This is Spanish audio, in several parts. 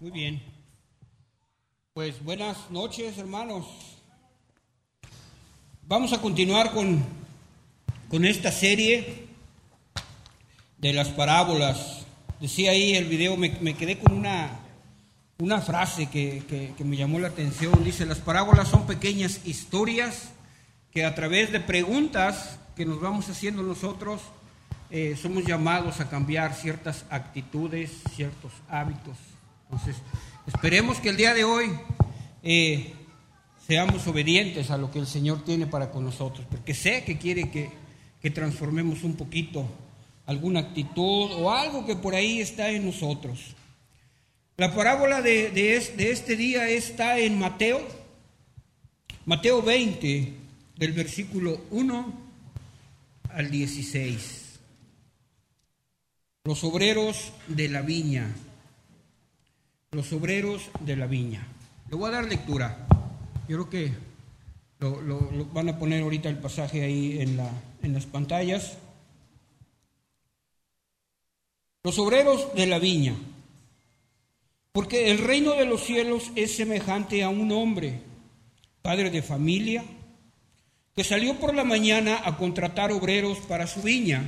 Muy bien. Pues buenas noches, hermanos. Vamos a continuar con, con esta serie de las parábolas. Decía ahí el video, me, me quedé con una, una frase que, que, que me llamó la atención. Dice, las parábolas son pequeñas historias que a través de preguntas que nos vamos haciendo nosotros, eh, somos llamados a cambiar ciertas actitudes, ciertos hábitos. Entonces, esperemos que el día de hoy eh, seamos obedientes a lo que el Señor tiene para con nosotros, porque sé que quiere que, que transformemos un poquito alguna actitud o algo que por ahí está en nosotros. La parábola de, de, de este día está en Mateo, Mateo 20, del versículo 1 al 16. Los obreros de la viña. Los obreros de la viña. Le voy a dar lectura. Yo creo que lo, van a poner ahorita el pasaje ahí en, la, en las pantallas. Los obreros de la viña. Porque el reino de los cielos es semejante a un hombre, padre de familia, que salió por la mañana a contratar obreros para su viña.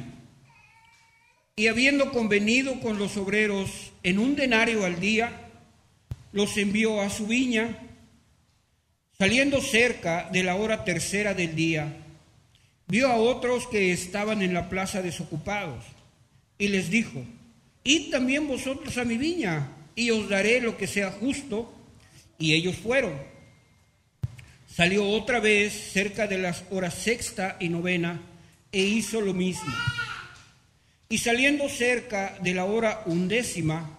Y habiendo convenido con los obreros en un denario al día, los envió a su viña. Saliendo cerca de la hora tercera del día, vio a otros que estaban en la plaza desocupados y les dijo, id también vosotros a mi viña y os daré lo que sea justo. Y ellos fueron. Salió otra vez cerca de las horas sexta y novena e hizo lo mismo. Y saliendo cerca de la hora undécima,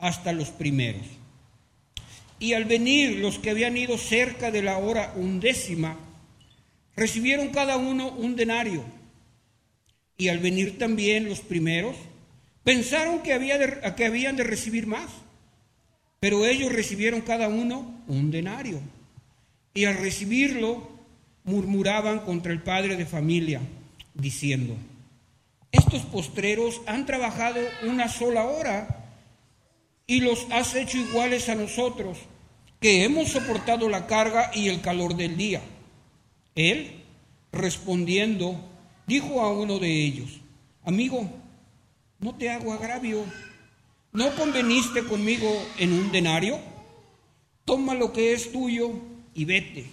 hasta los primeros. Y al venir los que habían ido cerca de la hora undécima, recibieron cada uno un denario. Y al venir también los primeros, pensaron que, había que habían de recibir más, pero ellos recibieron cada uno un denario. Y al recibirlo, murmuraban contra el padre de familia, diciendo, estos postreros han trabajado una sola hora y los has hecho iguales a nosotros, que hemos soportado la carga y el calor del día. Él, respondiendo, dijo a uno de ellos, amigo, no te hago agravio, ¿no conveniste conmigo en un denario? Toma lo que es tuyo y vete.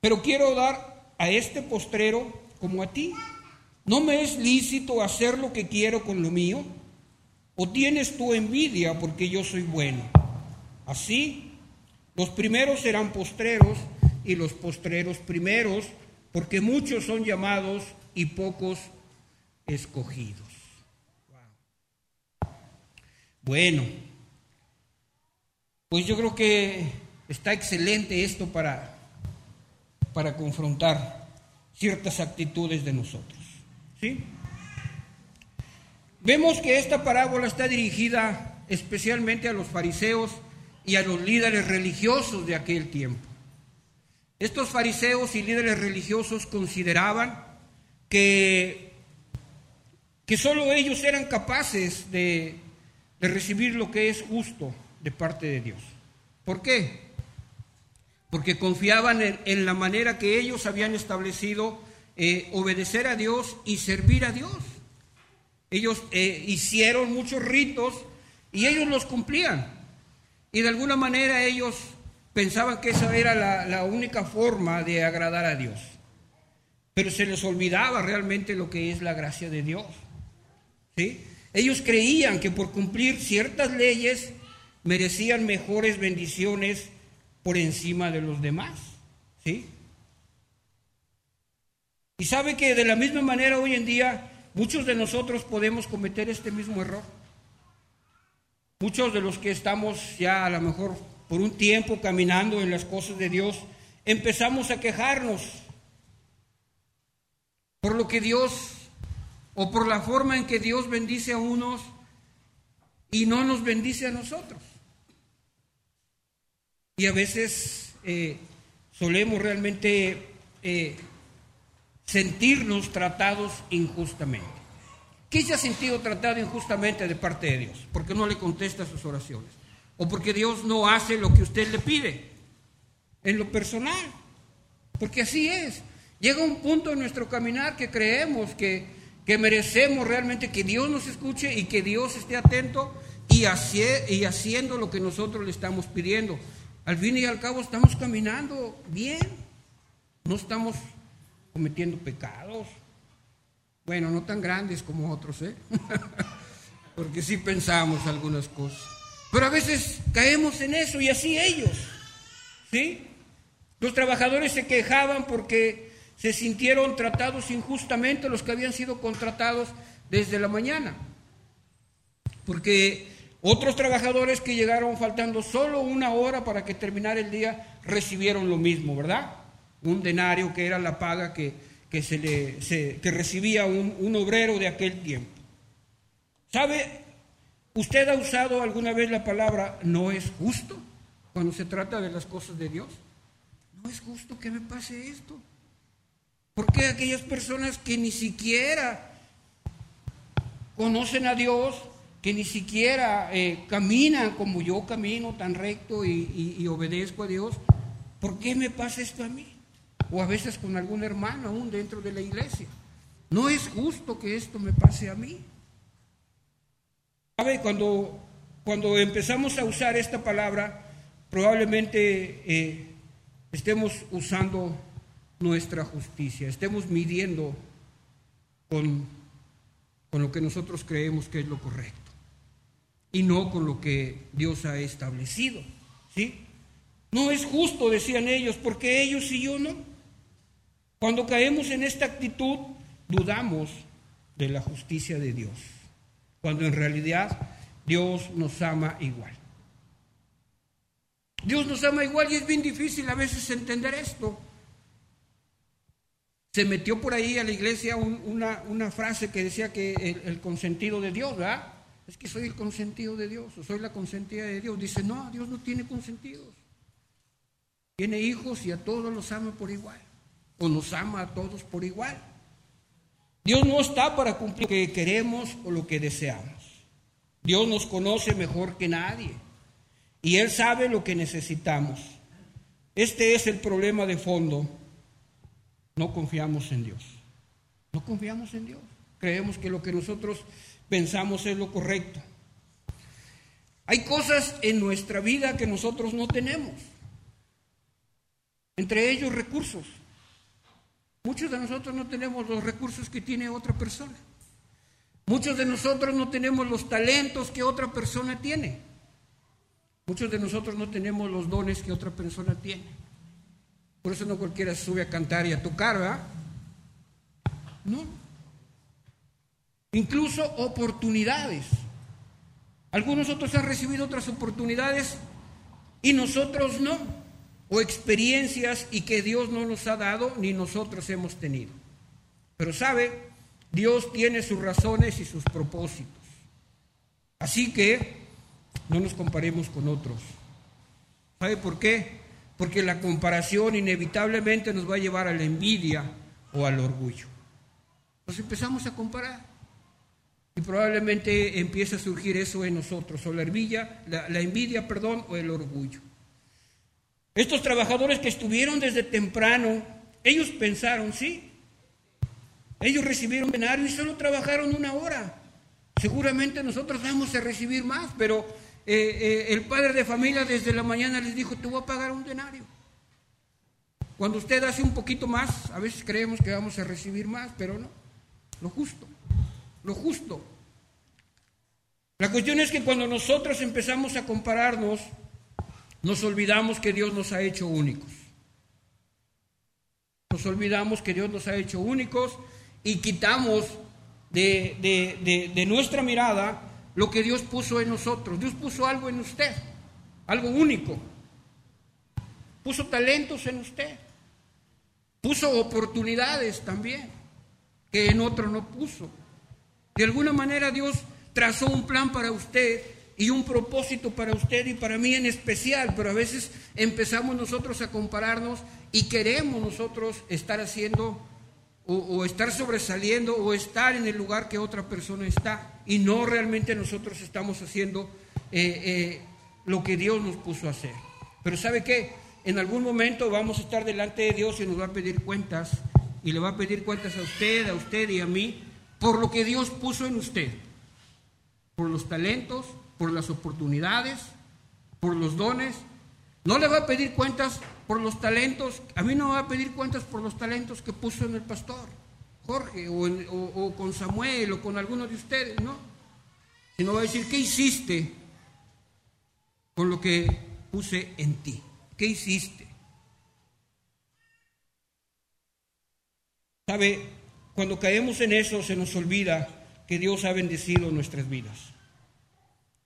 Pero quiero dar a este postrero como a ti. ¿No me es lícito hacer lo que quiero con lo mío? ¿O tienes tu envidia porque yo soy bueno? Así, los primeros serán postreros y los postreros primeros, porque muchos son llamados y pocos escogidos. Bueno, pues yo creo que está excelente esto para, para confrontar ciertas actitudes de nosotros. ¿Sí? Vemos que esta parábola está dirigida especialmente a los fariseos y a los líderes religiosos de aquel tiempo. Estos fariseos y líderes religiosos consideraban que, que solo ellos eran capaces de, de recibir lo que es justo de parte de Dios. ¿Por qué? Porque confiaban en, la manera que ellos habían establecido eh, obedecer a Dios y servir a Dios. Ellos eh, hicieron muchos ritos y ellos los cumplían. Y de alguna manera ellos pensaban que esa era la, la única forma de agradar a Dios. Pero se les olvidaba realmente lo que es la gracia de Dios. ¿Sí? Ellos creían que por cumplir ciertas leyes merecían mejores bendiciones por encima de los demás. ¿Sí? Y sabe que de la misma manera hoy en día muchos de nosotros podemos cometer este mismo error. muchos de los que estamos ya a lo mejor por un tiempo caminando en las cosas de Dios, empezamos a quejarnos por lo que Dios o por la forma en que Dios bendice a unos y no nos bendice a nosotros. Y a veces eh, solemos realmente eh, sentirnos tratados injustamente. ¿Qué se ha sentido tratado injustamente de parte de Dios? Porque no le contesta sus oraciones. O porque Dios no hace lo que usted le pide. En lo personal. Porque así es. Llega un punto en nuestro caminar que creemos que, que merecemos realmente que Dios nos escuche y que Dios esté atento y, y haciendo lo que nosotros le estamos pidiendo. Al fin y al cabo estamos caminando bien. No estamos cometiendo pecados. Bueno, no tan grandes como otros, ¿eh? Porque sí pensamos algunas cosas. Pero a veces caemos en eso y así ellos. ¿Sí? Los trabajadores se quejaban porque se sintieron tratados injustamente los que habían sido contratados desde la mañana. Porque otros trabajadores que llegaron faltando solo una hora para que terminara el día recibieron lo mismo, ¿verdad? Un denario que era la paga que, se le, que recibía un, un obrero de aquel tiempo. ¿Sabe? ¿Usted ha usado alguna vez la palabra no es justo cuando se trata de las cosas de Dios? No es justo que me pase esto. ¿Por qué aquellas personas que ni siquiera conocen a Dios, que ni siquiera eh, caminan como yo camino tan recto y obedezco a Dios, ¿por qué me pasa esto a mí? O a veces con algún hermano aún dentro de la iglesia. No es justo que esto me pase a mí. ¿Sabe? Cuando, cuando empezamos a usar esta palabra, probablemente eh, estemos usando nuestra justicia, estemos midiendo con, con lo que nosotros creemos que es lo correcto y no con lo que Dios ha establecido. ¿sí? No es justo, decían ellos, porque ellos y yo no. Cuando caemos en esta actitud, dudamos de la justicia de Dios, cuando en realidad Dios nos ama igual. Dios nos ama igual y es bien difícil a veces entender esto. Se metió por ahí a la iglesia una, frase que decía que el, el, consentido de Dios, ¿verdad? Es que soy el consentido de Dios, o soy la consentida de Dios. Dice, no, Dios no tiene consentidos. Tiene hijos y a todos los ama por igual o nos ama a todos por igual. Dios no está para cumplir lo que queremos o lo que deseamos. Dios nos conoce mejor que nadie y Él sabe lo que necesitamos. Este es el problema de fondo. No confiamos en Dios. No confiamos en Dios. Creemos que lo que nosotros pensamos es lo correcto. Hay cosas en nuestra vida que nosotros no tenemos. Entre ellos recursos. Muchos de nosotros no tenemos los recursos que tiene otra persona. Muchos de nosotros no tenemos los talentos que otra persona tiene. Muchos de nosotros no tenemos los dones que otra persona tiene. Por eso no cualquiera sube a cantar y a tocar, ¿verdad? No. Incluso oportunidades. Algunos otros han recibido otras oportunidades y nosotros no o experiencias y que Dios no nos ha dado ni nosotros hemos tenido. Pero sabe, Dios tiene sus razones y sus propósitos. Así que no nos comparemos con otros. ¿Sabe por qué? Porque la comparación inevitablemente nos va a llevar a la envidia o al orgullo. Nos empezamos a comparar. Y probablemente empieza a surgir eso en nosotros, o la envidia, la, la envidia, perdón, o el orgullo. Estos trabajadores que estuvieron desde temprano, ellos pensaron, sí, ellos recibieron denario y solo trabajaron una hora. Seguramente nosotros vamos a recibir más, pero eh, eh, el padre de familia desde la mañana les dijo, te voy a pagar un denario. Cuando usted hace un poquito más, a veces creemos que vamos a recibir más, pero no. Lo justo, lo justo. La cuestión es que cuando nosotros empezamos a compararnos, nos olvidamos que Dios nos ha hecho únicos. Nos olvidamos que Dios nos ha hecho únicos y quitamos de, nuestra mirada lo que Dios puso en nosotros. Dios puso algo en usted, algo único. Puso talentos en usted. Puso oportunidades también, que en otro no puso. De alguna manera Dios trazó un plan para usted y un propósito para usted y para mí en especial, pero a veces empezamos nosotros a compararnos y queremos nosotros estar haciendo o, estar sobresaliendo o estar en el lugar que otra persona está y no realmente nosotros estamos haciendo eh, eh, lo que Dios nos puso a hacer. Pero ¿sabe qué? En algún momento vamos a estar delante de Dios y nos va a pedir cuentas y le va a pedir cuentas a usted, a usted y a mí por lo que Dios puso en usted, por los talentos, por las oportunidades, por los dones. No le va a pedir cuentas por los talentos, a mí no me va a pedir cuentas por los talentos que puso en el pastor Jorge o, con Samuel o con alguno de ustedes, no. Sino va a decir, ¿qué hiciste con lo que puse en ti? ¿Qué hiciste? ¿Sabe? Cuando caemos en eso se nos olvida que Dios ha bendecido nuestras vidas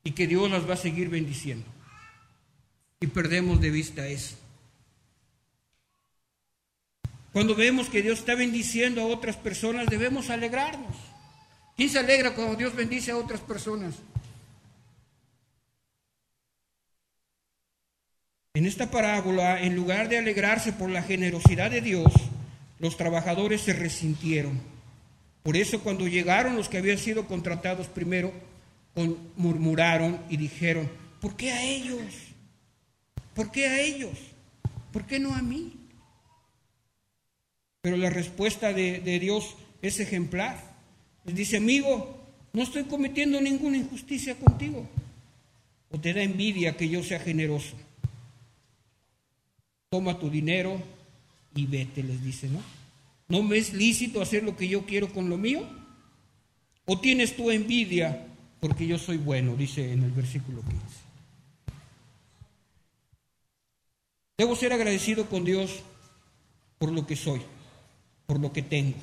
y que Dios las va a seguir bendiciendo. Y perdemos de vista eso. Cuando vemos que Dios está bendiciendo a otras personas, debemos alegrarnos. ¿Quién se alegra cuando Dios bendice a otras personas? En esta parábola, en lugar de alegrarse por la generosidad de Dios, los trabajadores se resintieron. Por eso cuando llegaron los que habían sido contratados primero, murmuraron y dijeron, ¿por qué a ellos? ¿Por qué a ellos? ¿Por qué no a mí? Pero la respuesta de, Dios es ejemplar. Les dice, amigo, no estoy cometiendo ninguna injusticia contigo. O te da envidia que yo sea generoso. Toma tu dinero y vete, les dice, ¿no? ¿No me es lícito hacer lo que yo quiero con lo mío? ¿O tienes tu envidia porque yo soy bueno, dice en el versículo 15. Debo ser agradecido con Dios por lo que soy, por lo que tengo.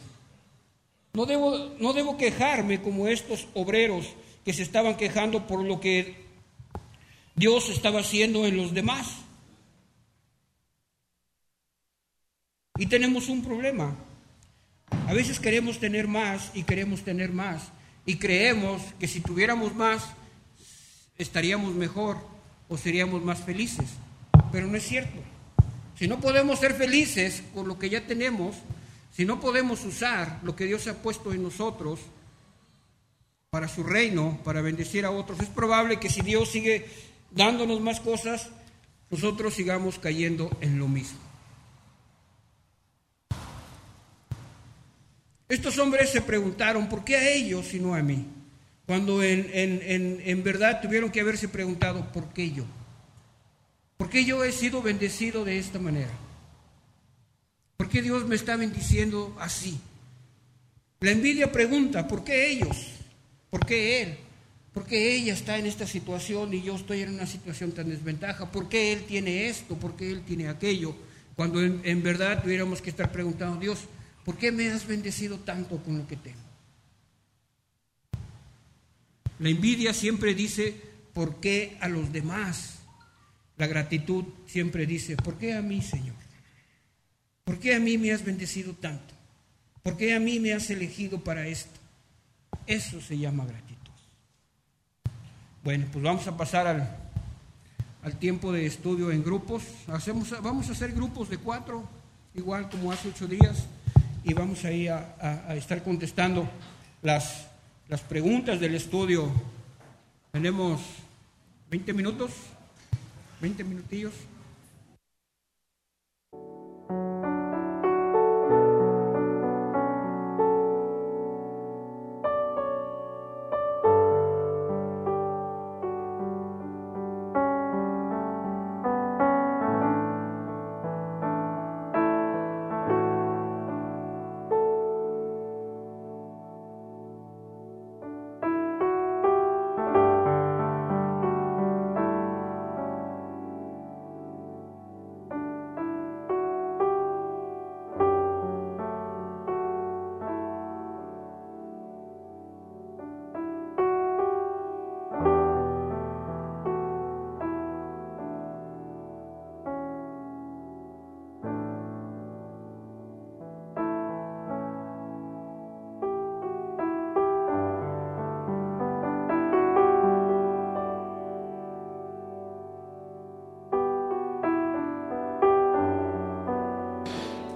No debo, no debo quejarme como estos obreros que se estaban quejando por lo que Dios estaba haciendo en los demás. Y tenemos un problema. A veces queremos tener más y queremos tener más y creemos que si tuviéramos más estaríamos mejor o seríamos más felices. Pero no es cierto. Si no podemos ser felices con lo que ya tenemos, si no podemos usar lo que Dios ha puesto en nosotros para su reino, para bendecir a otros, es probable que si Dios sigue dándonos más cosas, nosotros sigamos cayendo en lo mismo. Estos hombres se preguntaron, ¿por qué a ellos y no a mí? Cuando en, verdad tuvieron que haberse preguntado, ¿por qué yo? ¿Por qué yo he sido bendecido de esta manera? ¿Por qué Dios me está bendiciendo así? La envidia pregunta, ¿por qué ellos? ¿Por qué Él? ¿Por qué ella está en esta situación y yo estoy en una situación tan desventaja? ¿Por qué Él tiene esto? ¿Por qué Él tiene aquello? Cuando en, en verdad tuviéramos que estar preguntando, Dios, ¿Por qué me has bendecido tanto con lo que tengo? La envidia siempre dice, ¿por qué a los demás? La gratitud siempre dice, ¿por qué a mí, Señor? ¿Por qué a mí me has bendecido tanto? ¿Por qué a mí me has elegido para esto? Eso se llama gratitud. Bueno, pues vamos a pasar al, al tiempo de estudio en grupos. Hacemos, vamos a hacer grupos de cuatro, igual como hace ocho días y vamos ahí a, a, a estar contestando las, las preguntas del estudio. Tenemos 20 minutos, 20 minutillos.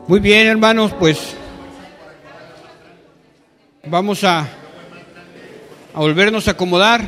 Muy bien, hermanos, pues vamos a, volvernos a acomodar.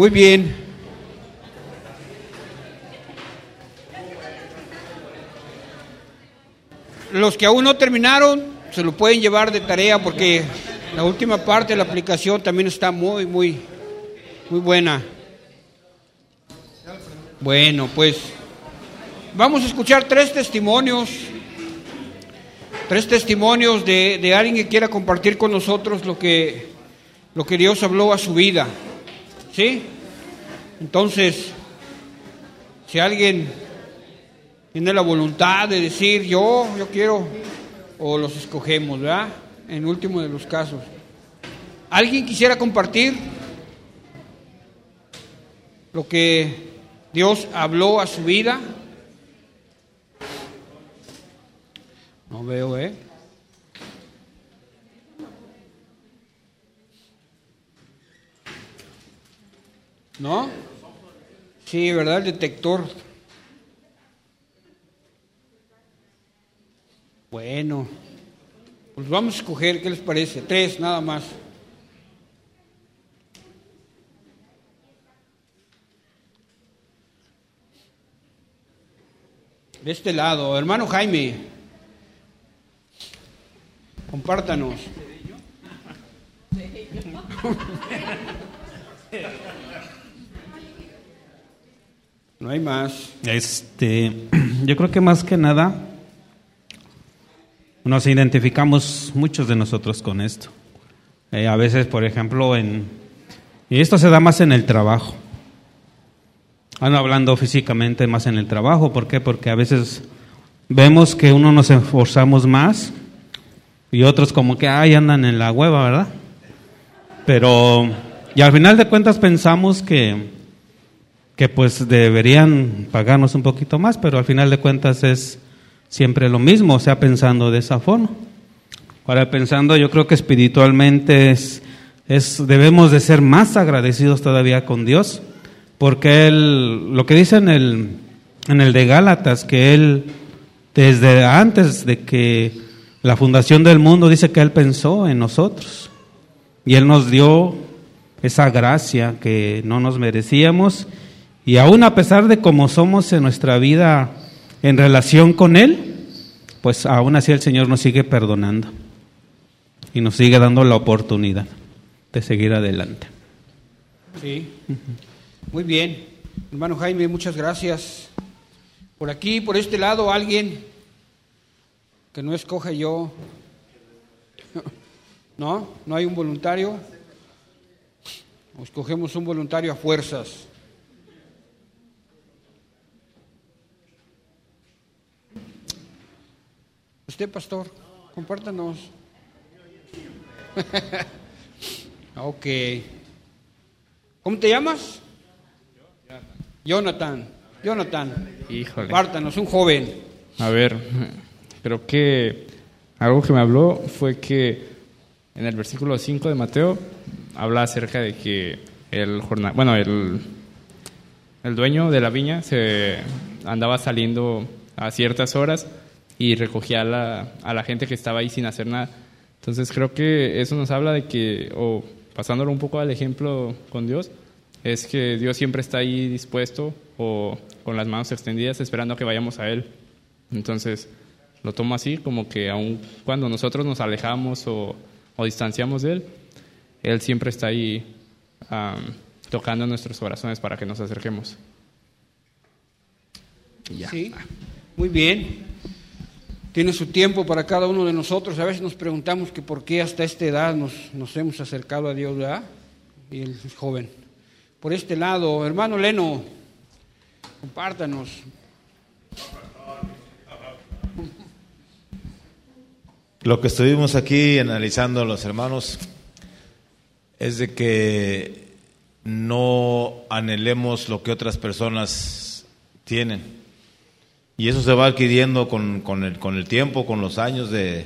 Muy bien. Los que aún no terminaron se lo pueden llevar de tarea porque la última parte de la aplicación también está muy, muy, muy buena. Bueno, pues vamos a escuchar tres testimonios, tres testimonios de, de alguien que quiera compartir con nosotros lo que, lo que Dios habló a su vida. ¿Sí? Entonces, si alguien tiene la voluntad de decir yo, yo quiero, o los escogemos, ¿verdad? En último de los casos. ¿Alguien quisiera compartir lo que Dios habló a su vida? No veo, ¿eh? ¿No? Sí, ¿verdad? El detector. Bueno, pues vamos a escoger, ¿qué les parece? Tres, nada más. De este lado, hermano Jaime, compártanos. No hay más. Este, yo creo que más que nada nos identificamos muchos de nosotros con esto. Eh, a veces, por ejemplo, en y esto se da más en el trabajo. Ando hablando físicamente más en el trabajo, ¿por qué? Porque a veces vemos que uno nos esforzamos más y otros como que ay andan en la hueva, ¿verdad? Pero y al final de cuentas pensamos que que pues deberían pagarnos un poquito más, pero al final de cuentas es siempre lo mismo, o sea, pensando de esa forma. Ahora pensando, yo creo que espiritualmente es, es debemos de ser más agradecidos todavía con Dios, porque él, lo que dice en el, en el de Gálatas, que él desde antes de que la fundación del mundo dice que él pensó en nosotros y él nos dio esa gracia que no nos merecíamos y aún a pesar de cómo somos en nuestra vida en relación con Él, pues aún así el Señor nos sigue perdonando y nos sigue dando la oportunidad de seguir adelante. Sí, muy bien. Hermano Jaime, muchas gracias. Por aquí, por este lado, alguien que no escoja yo. ¿No? ¿No hay un voluntario? Escogemos un voluntario a fuerzas. Usted, pastor, compártanos. ok. ¿Cómo te llamas? Jonathan. Jonathan. Híjole. Compártanos, un joven. A ver, creo que algo que me habló fue que en el versículo 5 de Mateo habla acerca de que el jornal, bueno, el, el dueño de la viña se andaba saliendo a ciertas horas y recogía a la, a la gente que estaba ahí sin hacer nada. Entonces creo que eso nos habla de que, o pasándolo un poco al ejemplo con Dios, es que Dios siempre está ahí dispuesto o con las manos extendidas esperando a que vayamos a Él. Entonces lo tomo así, como que aun cuando nosotros nos alejamos o, o distanciamos de Él, Él siempre está ahí um, tocando nuestros corazones para que nos acerquemos. Ya. Sí, muy bien tiene su tiempo para cada uno de nosotros. A veces nos preguntamos que por qué hasta esta edad nos, nos hemos acercado a Dios. Y es joven. por este lado. Hermano Leno, compártanos. Lo que estuvimos aquí analizando los hermanos es de que no anhelemos lo que otras personas tienen. Y eso se va adquiriendo con, con, el, con el tiempo, con los años de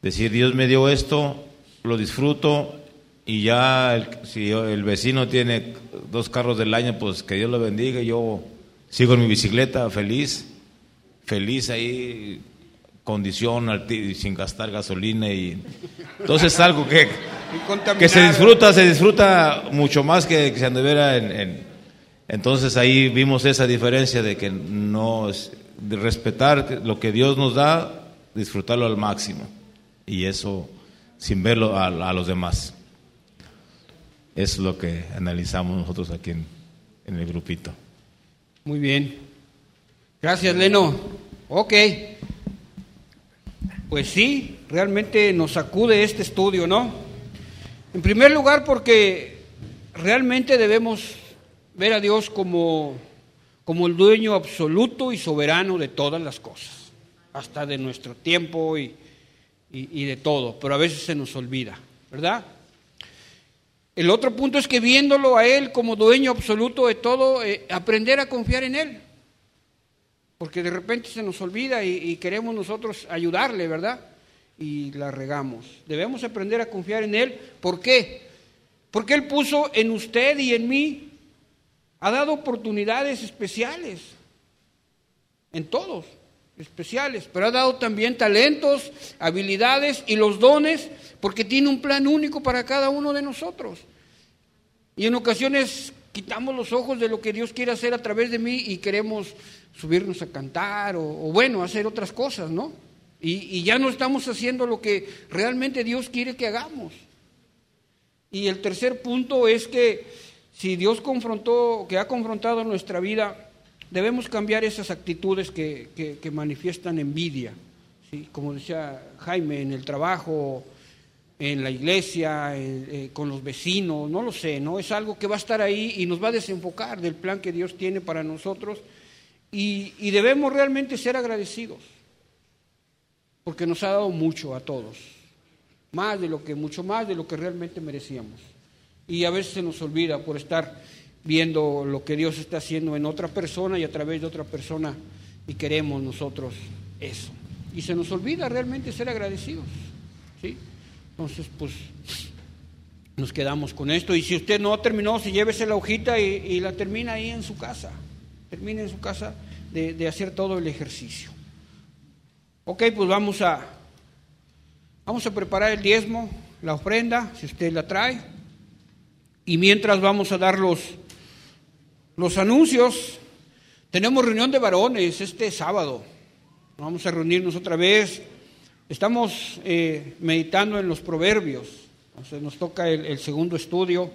decir, Dios me dio esto, lo disfruto y ya el, si el vecino tiene dos carros del año, pues que Dios lo bendiga. Yo sigo en mi bicicleta feliz, feliz ahí, condición sin gastar gasolina y entonces es algo que, que se disfruta, se disfruta mucho más que, que se anduviera en, en, entonces ahí vimos esa diferencia de que no de respetar lo que Dios nos da, disfrutarlo al máximo y eso sin verlo a, a los demás. Es lo que analizamos nosotros aquí en, en, el grupito. Muy bien. Gracias, Leno. Ok. Pues sí, realmente nos sacude este estudio, ¿no? En primer lugar, porque realmente debemos ver a Dios como, como el dueño absoluto y soberano de todas las cosas, hasta de nuestro tiempo y, y, de todo, pero a veces se nos olvida, ¿verdad? El otro punto es que viéndolo a Él como dueño absoluto de todo, eh, aprender a confiar en Él. Porque de repente se nos olvida y, y, queremos nosotros ayudarle, ¿verdad? Y la regamos. Debemos aprender a confiar en Él. ¿Por qué? Porque Él puso en usted y en mí, ha dado oportunidades especiales, en todos, especiales, pero ha dado también talentos, habilidades y los dones porque tiene un plan único para cada uno de nosotros. Y en ocasiones quitamos los ojos de lo que Dios quiere hacer a través de mí y queremos subirnos a cantar o, bueno, hacer otras cosas, ¿no? Y, ya no estamos haciendo lo que realmente Dios quiere que hagamos. Y el tercer punto es que si Dios confrontó, que ha confrontado nuestra vida, debemos cambiar esas actitudes que, que, que manifiestan envidia. Como decía Jaime, en el trabajo, en la iglesia, eh, eh, con los vecinos, no lo sé, ¿no? Es algo que va a estar ahí y nos va a desenfocar del plan que Dios tiene para nosotros y, y debemos realmente ser agradecidos, porque nos ha dado mucho a todos, más de lo que, mucho más de lo que realmente merecíamos. Y a veces se nos olvida por estar viendo lo que Dios está haciendo en otra persona y a través de otra persona y queremos nosotros eso. Y se nos olvida realmente ser agradecidos, ¿sí? Entonces, pues nos quedamos con esto. Y si usted no terminó, si llévese la hojita y, la termina ahí en su casa. Termina en su casa de, de, hacer todo el ejercicio. Ok, pues vamos a, vamos a preparar el diezmo, la ofrenda, si usted la trae. Y mientras vamos a dar los, los anuncios, tenemos reunión de varones este sábado. Vamos a reunirnos otra vez Estamos eh, meditando en los proverbios. Nos toca el, el, segundo estudio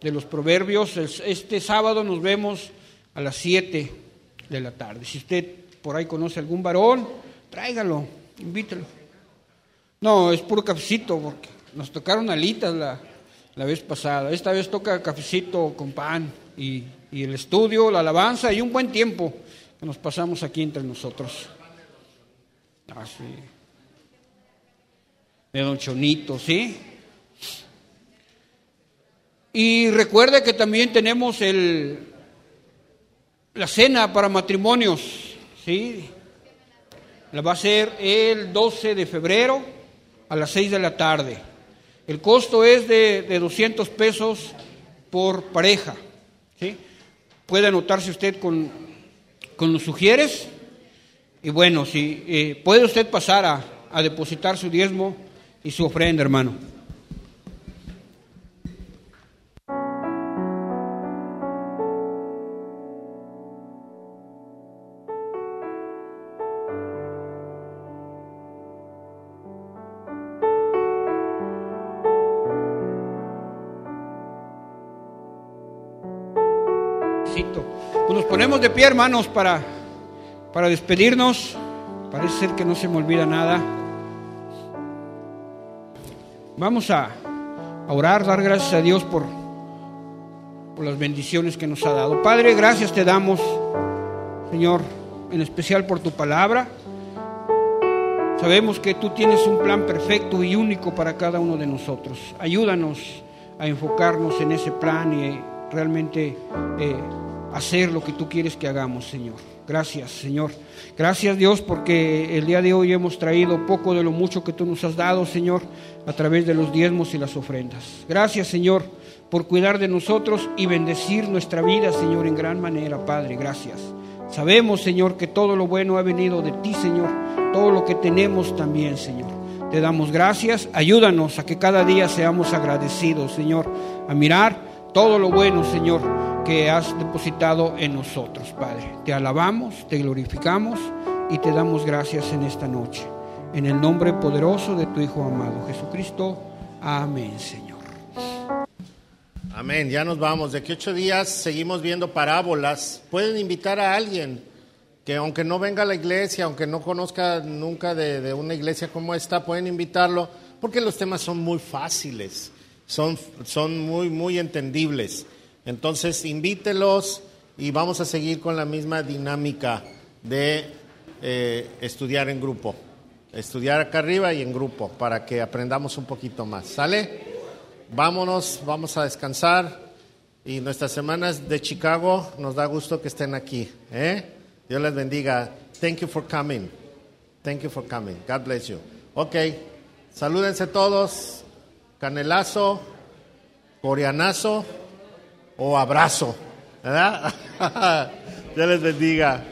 de los proverbios. Este sábado nos vemos a las 7 de la tarde. Si usted por ahí conoce algún varón, tráigalo, invítelo. No, es puro cafecito, porque nos tocaron alitas la, la vez pasada. Esta vez toca cafecito con pan y, y el estudio, la alabanza y un buen tiempo que nos pasamos aquí entre nosotros. Así. Ah, de Don Chonito, ¿sí? Y recuerde que también tenemos el, la cena para matrimonios, ¿sí? La va a ser el 12 de febrero a las 6 de la tarde. El costo es de, de 200 pesos por pareja, ¿sí? Puede anotarse usted con, con los sugieres. Y bueno, si eh, puede usted pasar a, a depositar su diezmo y su ofrenda, hermano. Pues nos ponemos de pie, hermanos, para, para despedirnos. Parece ser que no se me olvida nada. Vamos a, orar, dar gracias a Dios por por las bendiciones que nos ha dado. Padre, gracias te damos, Señor, en especial por tu palabra. Sabemos que tú tienes un plan perfecto y único para cada uno de nosotros. Ayúdanos a enfocarnos en ese plan y realmente eh, hacer lo que tú quieres que hagamos, Señor. Gracias, Señor. Gracias, Dios, porque el día de hoy hemos traído poco de lo mucho que tú nos has dado, Señor, a través de los diezmos y las ofrendas. Gracias, Señor, por cuidar de nosotros y bendecir nuestra vida, Señor, en gran manera, Padre. Gracias. Sabemos, Señor, que todo lo bueno ha venido de ti, Señor. Todo lo que tenemos también, Señor. Te damos gracias. Ayúdanos a que cada día seamos agradecidos, Señor, a mirar todo lo bueno, Señor, que has depositado en nosotros, Padre. Te alabamos, te glorificamos y te damos gracias en esta noche. En el nombre poderoso de tu Hijo amado, Jesucristo. Amén, Señor. Amén, ya nos vamos. De aquí ocho días seguimos viendo parábolas. Pueden invitar a alguien que aunque no venga a la iglesia, aunque no conozca nunca de, de una iglesia como esta, pueden invitarlo porque los temas son muy fáciles son, son muy, muy entendibles. Entonces, invítelos y vamos a seguir con la misma dinámica de eh, estudiar en grupo. Estudiar acá arriba y en grupo para que aprendamos un poquito más. ¿Sale? Vámonos, vamos a descansar. Y nuestras semanas de Chicago nos da gusto que estén aquí. ¿eh? Dios les bendiga. Thank you for coming. Thank you for coming. God bless you. Ok. Salúdense todos canelazo, coreanazo o abrazo. ¿Verdad? Dios les bendiga.